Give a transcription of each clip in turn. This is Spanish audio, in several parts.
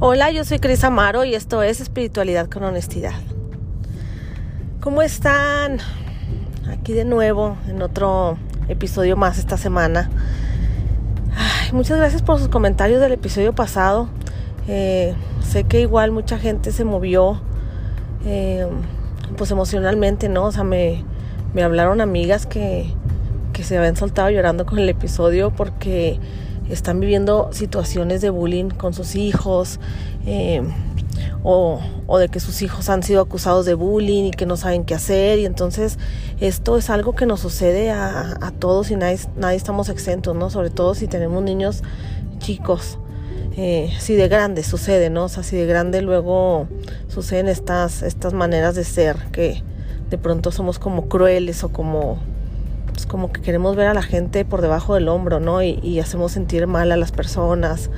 Hola, yo soy Cris Amaro y esto es Espiritualidad con Honestidad. ¿Cómo están? Aquí de nuevo en otro episodio más esta semana. muchas gracias por sus comentarios del episodio pasado. Eh, sé que igual mucha gente se movió, eh, pues emocionalmente, ¿no? O sea, me, me hablaron amigas que, que se habían soltado llorando con el episodio porque están viviendo situaciones de bullying con sus hijos eh, o, de que sus hijos han sido acusados de bullying y que no saben qué hacer y entonces esto es algo que nos sucede a, todos y nadie, nadie, estamos exentos, ¿no? Sobre todo si tenemos niños chicos. Eh, si de grande sucede, ¿no? O sea, si de grande luego suceden estas, estas maneras de ser que de pronto somos como crueles o como pues como que queremos ver a la gente por debajo del hombro, ¿no? Y, hacemos sentir mal a las personas.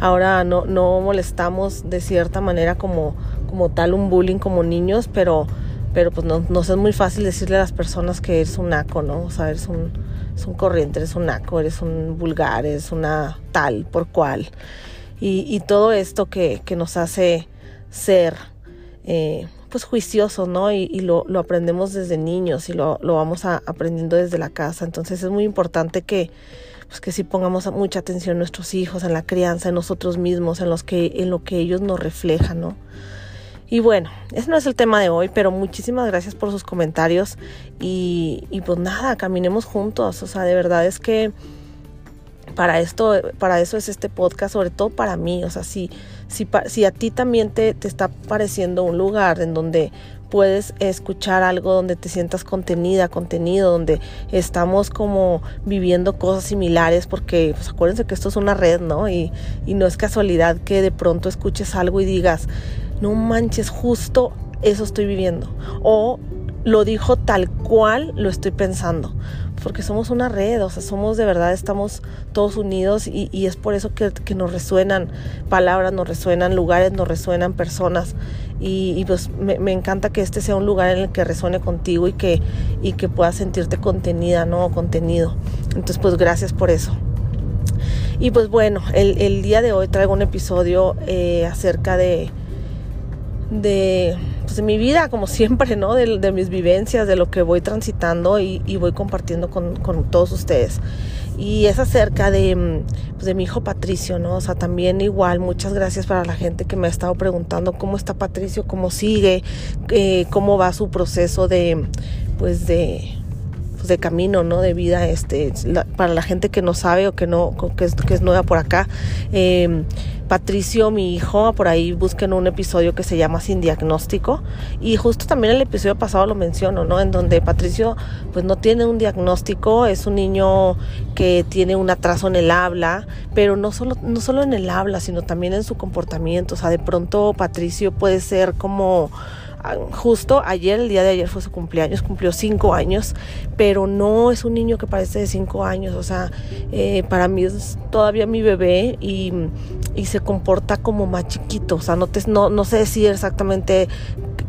Ahora no, no molestamos de cierta manera como, como tal un bullying como niños, pero, pero pues no, nos es muy fácil decirle a las personas que eres un naco, ¿no? O sea, eres un, un corriente, eres un naco, eres un vulgar, eres una tal por cual. Y, y todo esto que, que nos hace ser eh, pues juiciosos, ¿no? Y, lo, aprendemos desde niños y lo, vamos a, aprendiendo desde la casa. Entonces es muy importante que, pues que sí pongamos mucha atención en nuestros hijos, en la crianza, en nosotros mismos, en, los que, en lo que ellos nos reflejan, ¿no? Y bueno, ese no es el tema de hoy, pero muchísimas gracias por sus comentarios y, pues nada, caminemos juntos. O sea, de verdad es que para esto, para eso es este podcast, sobre todo para mí. O sea, si, si, si a ti también te, te está pareciendo un lugar en donde puedes escuchar algo donde te sientas contenida, contenido, donde estamos como viviendo cosas similares, porque pues acuérdense que esto es una red, ¿no? Y, y no es casualidad que de pronto escuches algo y digas, no manches, justo eso estoy viviendo. O lo dijo tal cual lo estoy pensando porque somos una red, o sea, somos de verdad, estamos todos unidos y, es por eso que, nos resuenan palabras, nos resuenan lugares, nos resuenan personas y, pues me, encanta que este sea un lugar en el que resuene contigo y que, y que puedas sentirte contenida, ¿no? Contenido. Entonces, pues gracias por eso. Y pues bueno, el, día de hoy traigo un episodio eh, acerca de, de pues, de mi vida, como siempre, ¿no? De, mis vivencias, de lo que voy transitando y, voy compartiendo con, todos ustedes. Y es acerca de, pues, de mi hijo Patricio, ¿no? O sea, también igual, muchas gracias para la gente que me ha estado preguntando cómo está Patricio, cómo sigue, eh, cómo va su proceso de, pues de, de camino, ¿no? De vida, este, para la gente que no sabe o que no, que es, que es nueva por acá. Eh, Patricio, mi hijo, por ahí busquen un episodio que se llama Sin Diagnóstico y justo también el episodio pasado lo menciono, ¿no? En donde Patricio pues no tiene un diagnóstico, es un niño que tiene un atraso en el habla, pero no solo, no solo en el habla, sino también en su comportamiento, o sea, de pronto Patricio puede ser como justo ayer, el día de ayer fue su cumpleaños, cumplió cinco años, pero no es un niño que parece de cinco años, o sea, eh, para mí es todavía mi bebé y, se comporta como más chiquito, o sea, no, te, no, no sé decir exactamente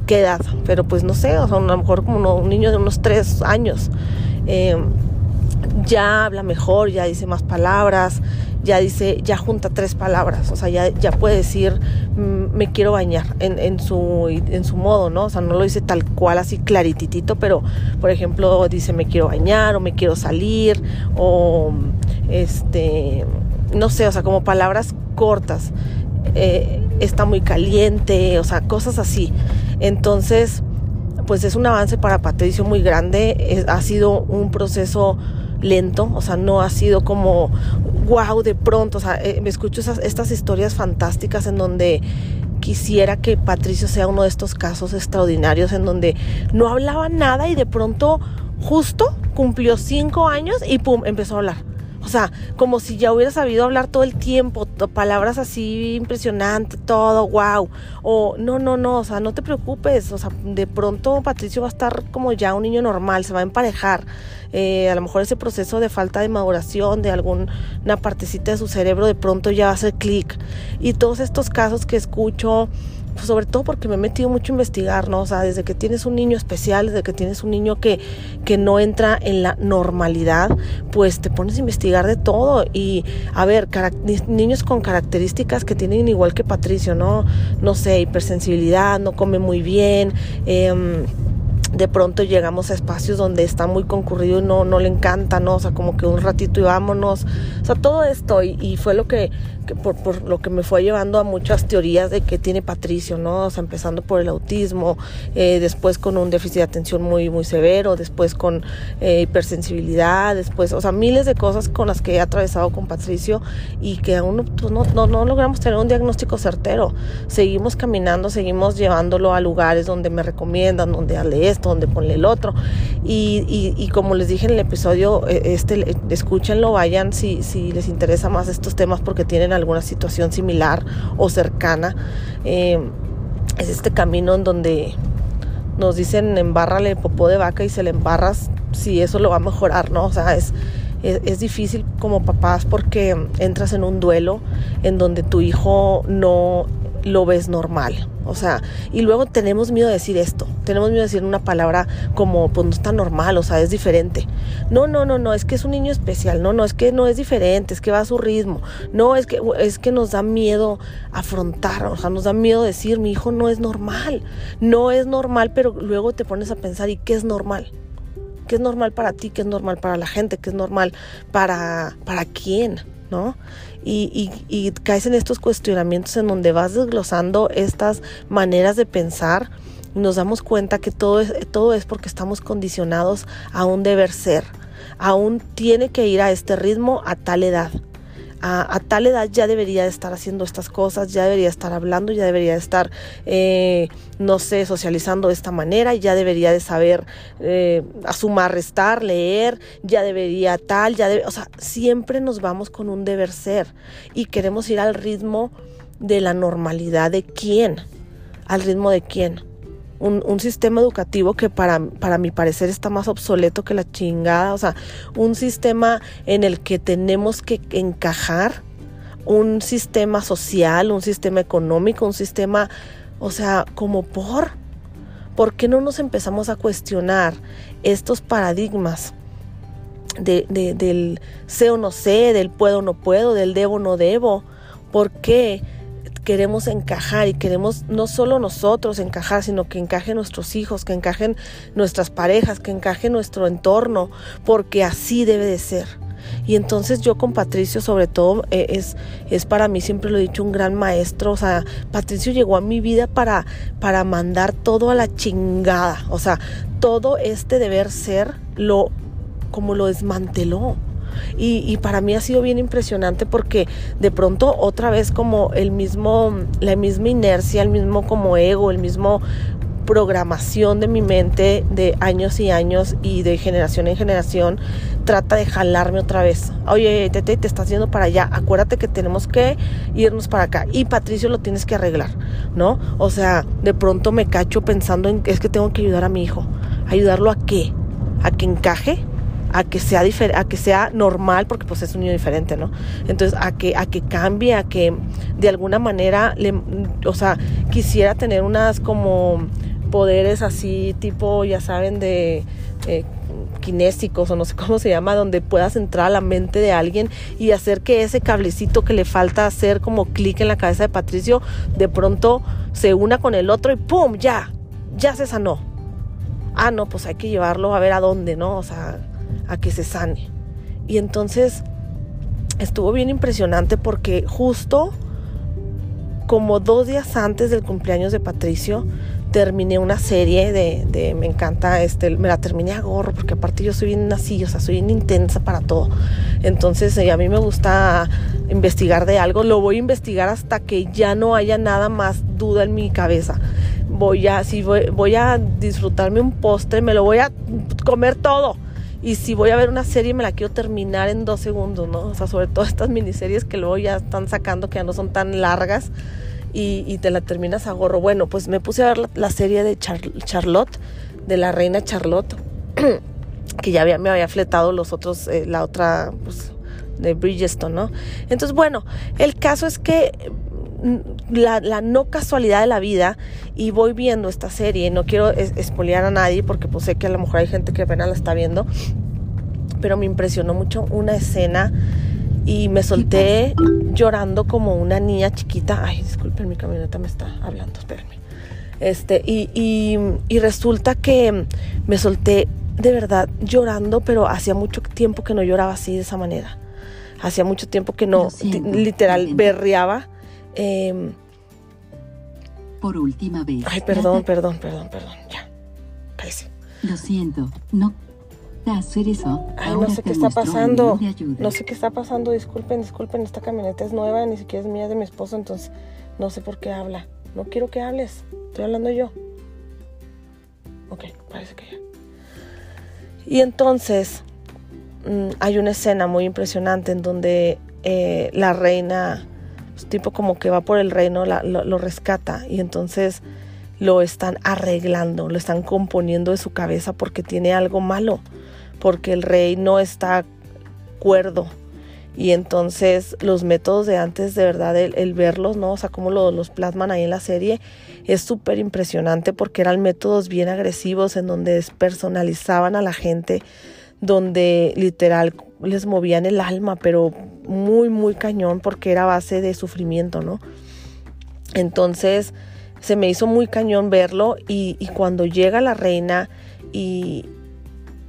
qué edad, pero pues no sé, o sea, a lo mejor como un niño de unos tres años. Eh, ya habla mejor, ya dice más palabras, ya dice, ya junta tres palabras, o sea, ya, ya puede decir, mm, me quiero bañar en, su, en su modo, ¿no? O sea, no lo dice tal cual así clarititito, pero, por ejemplo, dice, me quiero bañar o me quiero salir o, este, no sé, o sea, como palabras cortas, eh, está muy caliente, o sea, cosas así. Entonces, pues es un avance para Patricio muy grande, ha sido un proceso lento, o sea, no ha sido como, wow, de pronto, o sea, eh, me escucho esas, estas historias fantásticas en donde quisiera que Patricio sea uno de estos casos extraordinarios en donde no hablaba nada y de pronto justo cumplió cinco años y pum, empezó a hablar. O sea, como si ya hubiera sabido hablar todo el tiempo, palabras así impresionantes, todo, wow. O no, no, no, o sea, no te preocupes. O sea, de pronto Patricio va a estar como ya un niño normal, se va a emparejar. Eh, a lo mejor ese proceso de falta de maduración de alguna partecita de su cerebro de pronto ya va a hacer clic. Y todos estos casos que escucho sobre todo porque me he metido mucho a investigar, ¿no? O sea, desde que tienes un niño especial, desde que tienes un niño que, que no entra en la normalidad, pues te pones a investigar de todo. Y a ver, niños con características que tienen igual que Patricio, ¿no? No sé, hipersensibilidad, no come muy bien, eh, de pronto llegamos a espacios donde está muy concurrido y no, no le encanta, ¿no? O sea, como que un ratito y vámonos. O sea, todo esto y, fue lo que, por, por, lo que me fue llevando a muchas teorías de que tiene Patricio, ¿no? O sea, empezando por el autismo, eh, después con un déficit de atención muy, muy severo, después con eh, hipersensibilidad, después, o sea, miles de cosas con las que he atravesado con Patricio y que aún pues, no, no, no logramos tener un diagnóstico certero. Seguimos caminando, seguimos llevándolo a lugares donde me recomiendan, donde hable esto, donde ponle el otro. Y, y, y como les dije en el episodio, e, este, escúchenlo, vayan si, si les interesa más estos temas porque tienen alguna situación similar o cercana. Eh, es este camino en donde nos dicen embárrale popó de vaca y se le embarras si eso lo va a mejorar, ¿no? O sea, es, es, es, difícil como papás porque entras en un duelo en donde tu hijo no lo ves normal. O sea, y luego tenemos miedo de decir esto, tenemos miedo de decir una palabra como, pues no está normal, o sea, es diferente. No, no, no, no, es que es un niño especial, no, no, es que no es diferente, es que va a su ritmo. No, es que, es que nos da miedo afrontar, o sea, nos da miedo decir, mi hijo no es normal, no es normal, pero luego te pones a pensar, ¿y qué es normal? ¿Qué es normal para ti? ¿Qué es normal para la gente? ¿Qué es normal para, para quién? ¿No? Y, y, caes en estos cuestionamientos en donde vas desglosando estas maneras de pensar y nos damos cuenta que todo es, todo es porque estamos condicionados a un deber ser. Aún tiene que ir a este ritmo a tal edad a, tal edad ya debería de estar haciendo estas cosas, ya debería estar hablando, ya debería de estar, eh, no sé, socializando de esta manera, ya debería de saber eh, sumar, restar, leer, ya debería tal, ya debe, o sea, siempre nos vamos con un deber ser y queremos ir al ritmo de la normalidad de quién, al ritmo de quién un, sistema educativo que para, para mi parecer está más obsoleto que la chingada, o sea, un sistema en el que tenemos que encajar, un sistema social, un sistema económico, un sistema, o sea, como por, ¿por qué no nos empezamos a cuestionar estos paradigmas? De, de, del sé o no sé, del puedo o no puedo, del debo o no debo. ¿Por qué? Queremos encajar y queremos no solo nosotros encajar, sino que encajen nuestros hijos, que encajen nuestras parejas, que encaje nuestro entorno, porque así debe de ser. Y entonces yo con Patricio sobre todo eh, es, es para mí, siempre lo he dicho, un gran maestro. O sea, Patricio llegó a mi vida para, para mandar todo a la chingada. O sea, todo este deber ser lo como lo desmanteló. Y, para mí ha sido bien impresionante porque de pronto otra vez como el mismo, la misma inercia, el mismo como ego, el mismo programación de mi mente de años y años y de generación en generación trata de jalarme otra vez. Oye, Tete, te estás yendo para allá. Acuérdate que tenemos que irnos para acá. Y Patricio lo tienes que arreglar, ¿no? O sea, de pronto me cacho pensando en es que tengo que ayudar a mi hijo. ¿Ayudarlo a qué? ¿A que encaje? A que sea a que sea normal porque pues es un niño diferente, ¿no? Entonces a que a que cambie, a que de alguna manera le o sea, quisiera tener unas como poderes así tipo, ya saben, de eh, kinésicos o no sé cómo se llama, donde puedas entrar a la mente de alguien y hacer que ese cablecito que le falta hacer como clic en la cabeza de Patricio, de pronto se una con el otro y ¡pum! Ya, ya se sanó. Ah, no, pues hay que llevarlo a ver a dónde, ¿no? O sea, a que se sane. Y entonces estuvo bien impresionante porque justo como dos días antes del cumpleaños de Patricio, terminé una serie de, me encanta, este, me la terminé a gorro, porque aparte yo soy bien así, o sea, soy bien intensa para todo. Entonces, eh, a mí me gusta investigar de algo, lo voy a investigar hasta que ya no haya nada más duda en mi cabeza. Voy a, si voy, voy a disfrutarme un postre, me lo voy a comer todo y si voy a ver una serie me la quiero terminar en dos segundos, ¿no? O sea, sobre todo estas miniseries que luego ya están sacando que ya no son tan largas y, te la terminas a gorro. Bueno, pues me puse a ver la, serie de Charlotte, de la reina Charlotte, que ya me había fletado los otros, eh, la otra, pues, de Bridgestone, ¿no? Entonces, bueno, el caso es que la, no casualidad de la vida y voy viendo esta serie. No quiero espolear a nadie porque pues sé que a lo mejor hay gente que apenas la está viendo. Pero me impresionó mucho una escena y me solté llorando como una niña chiquita. Ay, disculpen, mi camioneta me está hablando, espérenme. Este, y, y, y resulta que me solté de verdad llorando, pero hacía mucho tiempo que no lloraba así de esa manera. Hacía mucho tiempo que no, literal, berreaba. Em, Por última vez. Ay, perdón, perdón, perdón, perdón. Ya. Parece. Lo siento, no hacer eso. Ay, no sé qué está pasando. No sé qué está pasando. Disculpen, disculpen. Esta camioneta es nueva, ni siquiera es mía, de mi esposo, entonces no sé por qué habla. No quiero que hables. Estoy hablando yo. Ok, parece que ya. Y entonces mm, hay una escena muy impresionante en donde eh, la reina, pues, tipo como que va por el reino, lo, rescata y entonces lo están arreglando, lo están componiendo de su cabeza porque tiene algo malo, porque el rey no está cuerdo. Y entonces los métodos de antes, de verdad, el, verlos, ¿no? O sea, cómo los plasman ahí en la serie, es súper impresionante porque eran métodos bien agresivos en donde despersonalizaban a la gente, donde literal les movían el alma, pero muy, muy cañón porque era base de sufrimiento, ¿no? Entonces se me hizo muy cañón verlo y, cuando llega la reina y,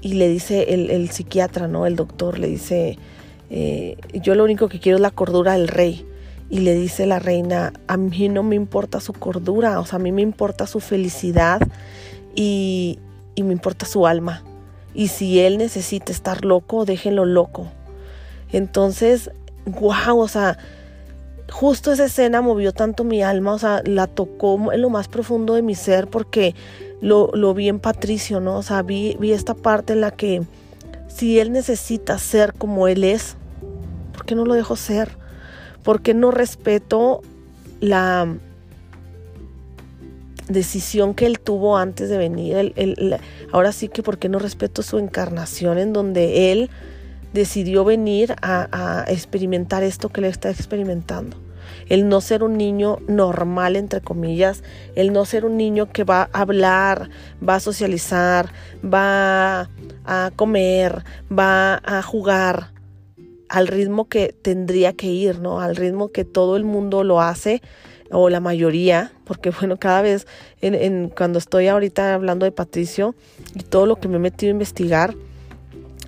y le dice el, el, psiquiatra, ¿no? El doctor le dice, eh, yo lo único que quiero es la cordura del rey y le dice la reina, a mí no me importa su cordura, o sea, a mí me importa su felicidad y, y me importa su alma. Y si él necesita estar loco, déjenlo loco. Entonces, wow, o sea, justo esa escena movió tanto mi alma, o sea, la tocó en lo más profundo de mi ser porque lo, vi en Patricio, ¿no? O sea, vi, vi esta parte en la que si él necesita ser como él es, ¿por qué no lo dejo ser? porque no respeto la decisión que él tuvo antes de venir. ahora sí que porque no respeto su encarnación en donde él decidió venir a, experimentar esto que él está experimentando. El no ser un niño normal, entre comillas, el no ser un niño que va a hablar, va a socializar, va a comer, va a jugar, al ritmo que tendría que ir, ¿no? Al ritmo que todo el mundo lo hace o la mayoría, porque bueno, cada vez en, cuando estoy ahorita hablando de Patricio y todo lo que me he metido a investigar,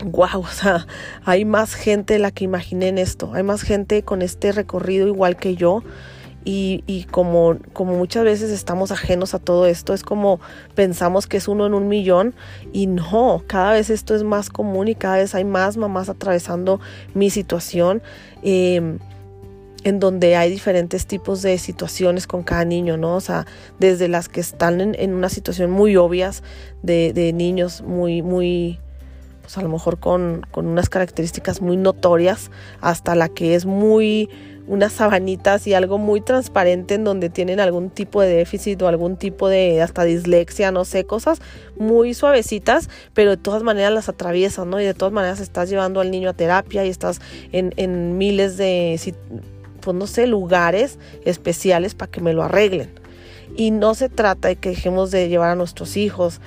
wow, o sea, hay más gente de la que imaginé en esto, hay más gente con este recorrido igual que yo y, como, como muchas veces estamos ajenos a todo esto, es como pensamos que es uno en un millón y no, cada vez esto es más común y cada vez hay más mamás atravesando mi situación. Em, en donde hay diferentes tipos de situaciones con cada niño, ¿no? O sea, desde las que están en, una situación muy obvias de, de, niños muy, muy, pues a lo mejor con, con unas características muy notorias, hasta la que es muy unas sabanitas y algo muy transparente en donde tienen algún tipo de déficit o algún tipo de hasta dislexia, no sé, cosas muy suavecitas, pero de todas maneras las atraviesas, ¿no? Y de todas maneras estás llevando al niño a terapia y estás en, en miles de, pues no sé, lugares especiales para que me lo arreglen. Y no se trata de que dejemos de llevar a nuestros hijos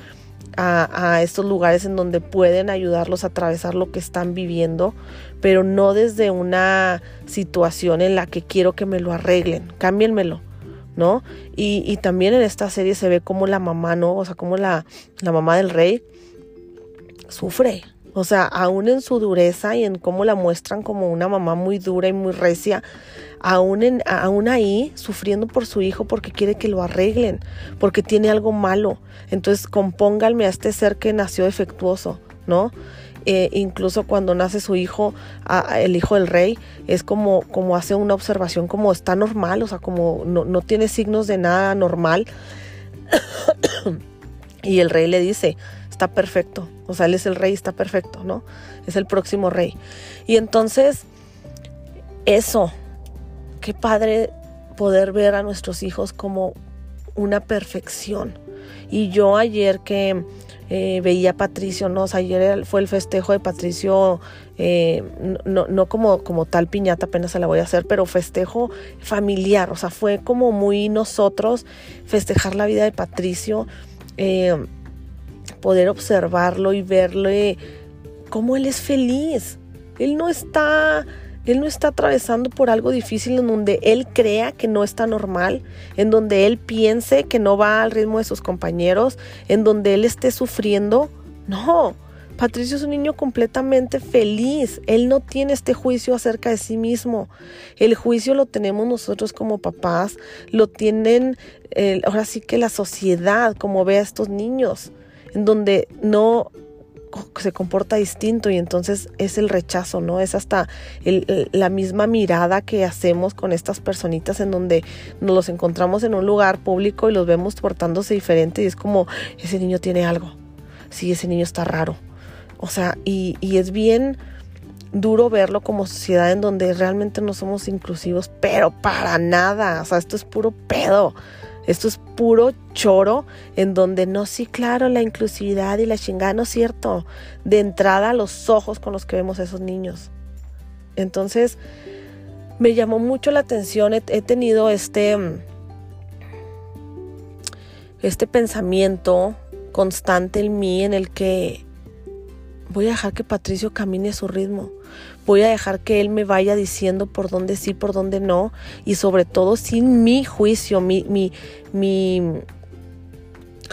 a, estos lugares en donde pueden ayudarlos a atravesar lo que están viviendo, pero no desde una situación en la que quiero que me lo arreglen, cámbienmelo, ¿no? Y, también en esta serie se ve como la mamá, ¿no? O sea, como la, la mamá del rey sufre, o sea, aún en su dureza y en cómo la muestran como una mamá muy dura y muy recia, aún, en, aún ahí sufriendo por su hijo porque quiere que lo arreglen, porque tiene algo malo. Entonces compónganme a este ser que nació defectuoso, ¿no? Eh, incluso cuando nace su hijo, el hijo del rey, es como, como hace una observación como está normal, o sea, como no, no tiene signos de nada normal. y el rey le dice, está perfecto. O sea, él es el rey, está perfecto, ¿no? Es el próximo rey. Y entonces, eso, qué padre poder ver a nuestros hijos como una perfección. Y yo ayer que eh, veía a Patricio, ¿no? Ayer fue el festejo de Patricio, eh, no, no como, como tal piñata, apenas se la voy a hacer, pero festejo familiar, o sea, fue como muy nosotros festejar la vida de Patricio, eh, poder observarlo y verle cómo él es feliz. Él no está él no está atravesando por algo difícil en donde él crea que no está normal, en donde él piense que no va al ritmo de sus compañeros, en donde él esté sufriendo. No, Patricio es un niño completamente feliz. Él no tiene este juicio acerca de sí mismo. El juicio lo tenemos nosotros como papás, lo tienen ahora sí que la sociedad como ve a estos niños, en donde no se comporta distinto y entonces es el rechazo, ¿no? Es hasta la misma mirada que hacemos con estas personitas en donde nos los encontramos en un lugar público y los vemos portándose diferente y es como, ese niño tiene algo, sí, ese niño está raro. O sea, y, y es bien duro verlo como sociedad en donde realmente no somos inclusivos, pero para nada, o sea, esto es puro pedo. Esto es puro choro en donde no, sí, claro, la inclusividad y la chingada, no es cierto. De entrada, los ojos con los que vemos a esos niños. Entonces, me llamó mucho la atención, he, tenido este, este pensamiento constante en mí en el que voy a dejar que Patricio camine a su ritmo. Voy a dejar que él me vaya diciendo por dónde sí, por dónde no. Y sobre todo sin mi juicio, mi, mi, mi,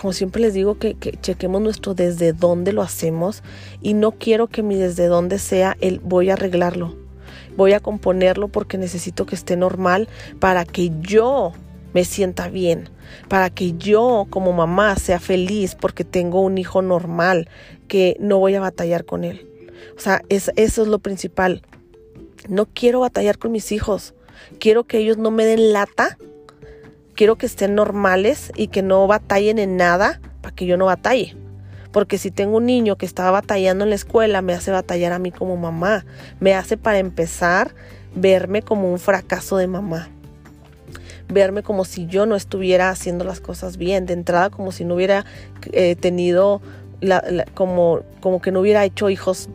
como siempre les digo, que, que, chequemos nuestro desde dónde lo hacemos. Y no quiero que mi desde dónde sea el voy a arreglarlo. Voy a componerlo porque necesito que esté normal para que yo me sienta bien, para que yo como mamá sea feliz porque tengo un hijo normal, que no voy a batallar con él. O sea, eso es lo principal. No quiero batallar con mis hijos. Quiero que ellos no me den lata. Quiero que estén normales y que no batallen en nada para que yo no batalle. Porque si tengo un niño que estaba batallando en la escuela, me hace batallar a mí como mamá. Me hace para empezar verme como un fracaso de mamá. Verme como si yo no estuviera haciendo las cosas bien. De entrada, como si no hubiera eh, tenido como, como que no hubiera hecho hijos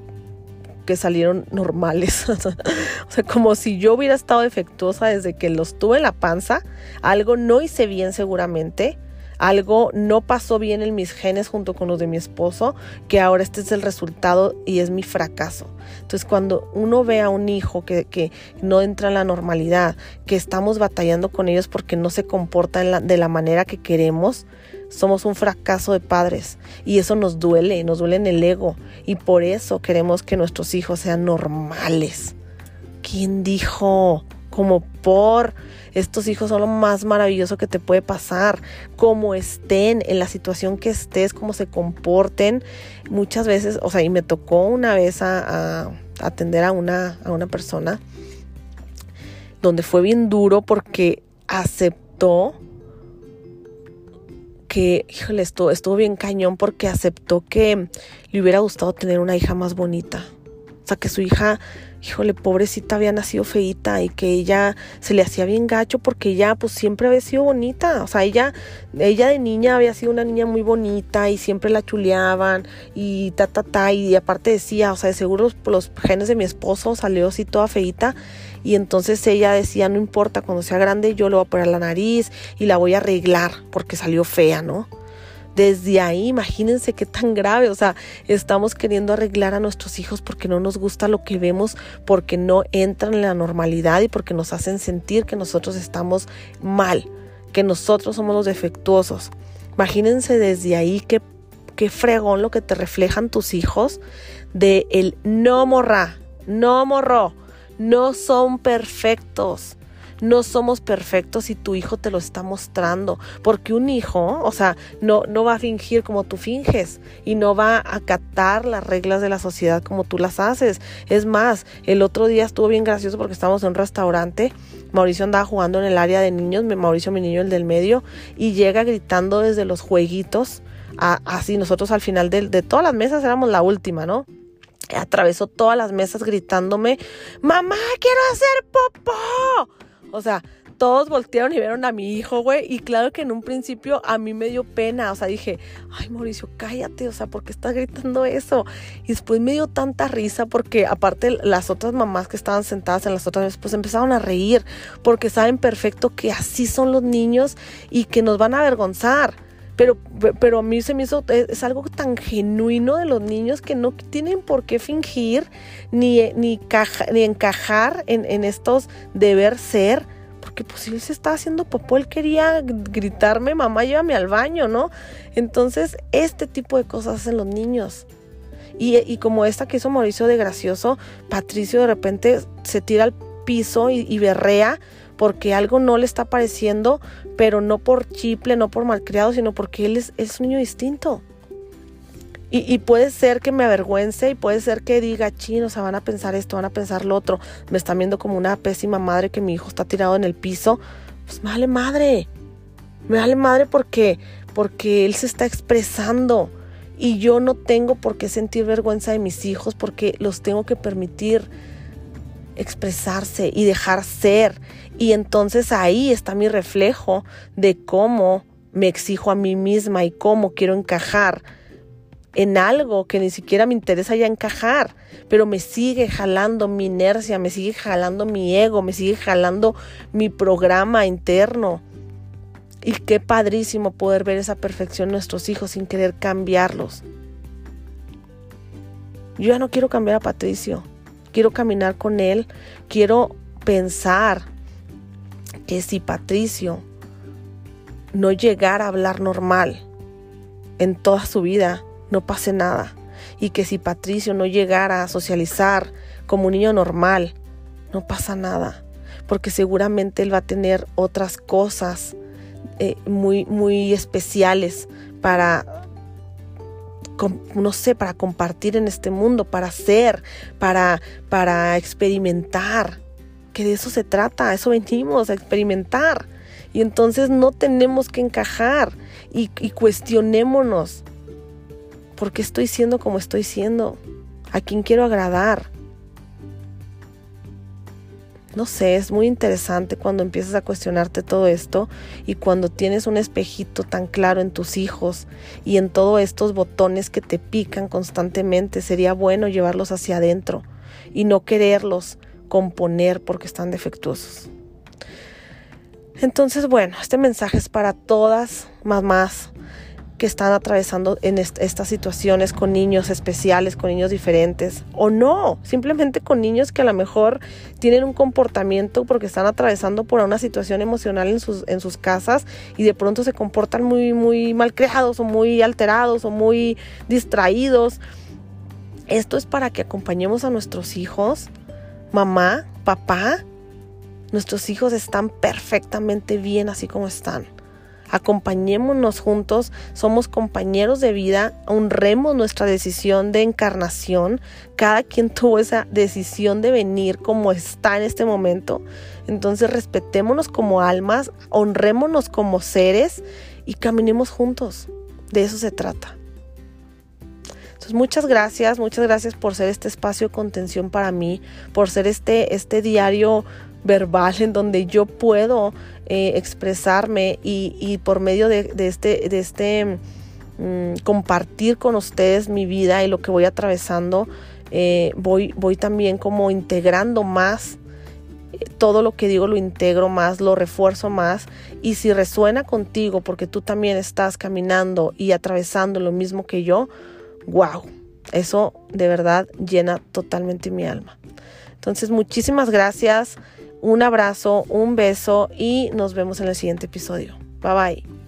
que salieron normales. o sea, como si yo hubiera estado defectuosa desde que los tuve en la panza, algo no hice bien seguramente, algo no pasó bien en mis genes junto con los de mi esposo, que ahora este es el resultado y es mi fracaso. Entonces cuando uno ve a un hijo que, no entra en la normalidad, que estamos batallando con ellos porque no se comportan de la manera que queremos, somos un fracaso de padres y eso nos duele, nos duele en el ego y por eso queremos que nuestros hijos sean normales. ¿Quién dijo? Como por estos hijos son lo más maravilloso que te puede pasar, como estén, en la situación que estés, cómo se comporten. Muchas veces, o sea, y me tocó una vez a, atender a una, a una persona donde fue bien duro porque aceptó que, híjole, estuvo, estuvo bien cañón porque aceptó que le hubiera gustado tener una hija más bonita. O sea, que su hija, híjole, pobrecita, había nacido feita y que ella se le hacía bien gacho porque ella pues siempre había sido bonita. O sea, ella, ella de niña había sido una niña muy bonita y siempre la chuleaban y ta, ta, ta. Y aparte decía, o sea, de seguro los, los genes de mi esposo salió así toda feita y entonces ella decía, no importa, cuando sea grande yo le voy a poner la nariz y la voy a arreglar porque salió fea, ¿no? Desde ahí, imagínense qué tan grave, o sea, estamos queriendo arreglar a nuestros hijos porque no nos gusta lo que vemos, porque no entran en la normalidad y porque nos hacen sentir que nosotros estamos mal, que nosotros somos los defectuosos. Imagínense desde ahí qué, qué fregón lo que te reflejan tus hijos de el no morra, no morro no son perfectos. No somos perfectos y tu hijo te lo está mostrando. Porque un hijo, o sea, no, no va a fingir como tú finges y no va a acatar las reglas de la sociedad como tú las haces. Es más, el otro día estuvo bien gracioso porque estábamos en un restaurante. Mauricio andaba jugando en el área de niños, Mauricio, mi niño, el del medio, y llega gritando desde los jueguitos. así nosotros al final de, de todas las mesas éramos la última, ¿no? Atravesó todas las mesas gritándome, mamá, quiero hacer popó. O sea, todos voltearon y vieron a mi hijo, güey. Y claro que en un principio a mí me dio pena. O sea, dije, ay, Mauricio, cállate. O sea, ¿por qué estás gritando eso? Y después me dio tanta risa porque aparte las otras mamás que estaban sentadas en las otras mesas, pues empezaron a reír porque saben perfecto que así son los niños y que nos van a avergonzar. Pero, pero a mí se me hizo, es, algo tan genuino de los niños que no tienen por qué fingir ni, ni, ni encajar en, en estos deber ser porque pues él se estaba haciendo popó, él quería gritarme, mamá, llévame al baño, ¿no? Entonces, este tipo de cosas hacen los niños. Y, como esta que hizo Mauricio de gracioso, Patricio de repente se tira al piso y, berrea porque algo no le está pareciendo, pero no por chiple, no por malcriado, sino porque él es, es un niño distinto. Y, puede ser que me avergüence y puede ser que diga, chino, o sea, van a pensar esto, van a pensar lo otro. Me están viendo como una pésima madre que mi hijo está tirado en el piso. Pues me vale madre. Me vale madre porque, porque él se está expresando. Y yo no tengo por qué sentir vergüenza de mis hijos porque los tengo que permitir expresarse y dejar ser. Y entonces ahí está mi reflejo de cómo me exijo a mí misma y cómo quiero encajar en algo que ni siquiera me interesa ya encajar, pero me sigue jalando mi inercia, me sigue jalando mi ego, me sigue jalando mi programa interno. Y qué padrísimo poder ver esa perfección en nuestros hijos sin querer cambiarlos. Yo ya no quiero cambiar a Patricio, quiero caminar con él, quiero pensar que si Patricio no llegara a hablar normal en toda su vida, no pase nada. Y que si Patricio no llegara a socializar como un niño normal, no pasa nada, porque seguramente él va a tener otras cosas eh, muy, muy especiales para, no sé, para compartir en este mundo, para hacer, para, para experimentar, que de eso se trata, eso venimos a experimentar. Y entonces no tenemos que encajar y, y cuestionémonos ¿Por qué estoy siendo como estoy siendo? ¿A quién quiero agradar? No sé, es muy interesante cuando empiezas a cuestionarte todo esto y cuando tienes un espejito tan claro en tus hijos y en todos estos botones que te pican constantemente. Sería bueno llevarlos hacia adentro y no quererlos componer porque están defectuosos. Entonces, bueno, este mensaje es para todas mamás que están atravesando en estas situaciones con niños especiales, con niños diferentes, o no, simplemente con niños que a lo mejor tienen un comportamiento porque están atravesando por una situación emocional en sus, en sus casas y de pronto se comportan muy, muy mal creados o muy alterados o muy distraídos. Esto es para que acompañemos a nuestros hijos, mamá, papá. Nuestros hijos están perfectamente bien así como están acompañémonos juntos, somos compañeros de vida, honremos nuestra decisión de encarnación, cada quien tuvo esa decisión de venir como está en este momento, entonces respetémonos como almas, honrémonos como seres y caminemos juntos, de eso se trata. Entonces, muchas gracias, muchas gracias por ser este espacio de contención para mí, por ser este, este diario verbal en donde yo puedo eh, expresarme y, por medio de, este, de este mm, compartir con ustedes mi vida y lo que voy atravesando, eh, voy, voy también como integrando más eh, todo lo que digo lo integro más, lo refuerzo más. Y si resuena contigo porque tú también estás caminando y atravesando lo mismo que yo, wow, eso de verdad llena totalmente mi alma. Entonces muchísimas gracias. Un abrazo, un beso y nos vemos en el siguiente episodio. Bye bye.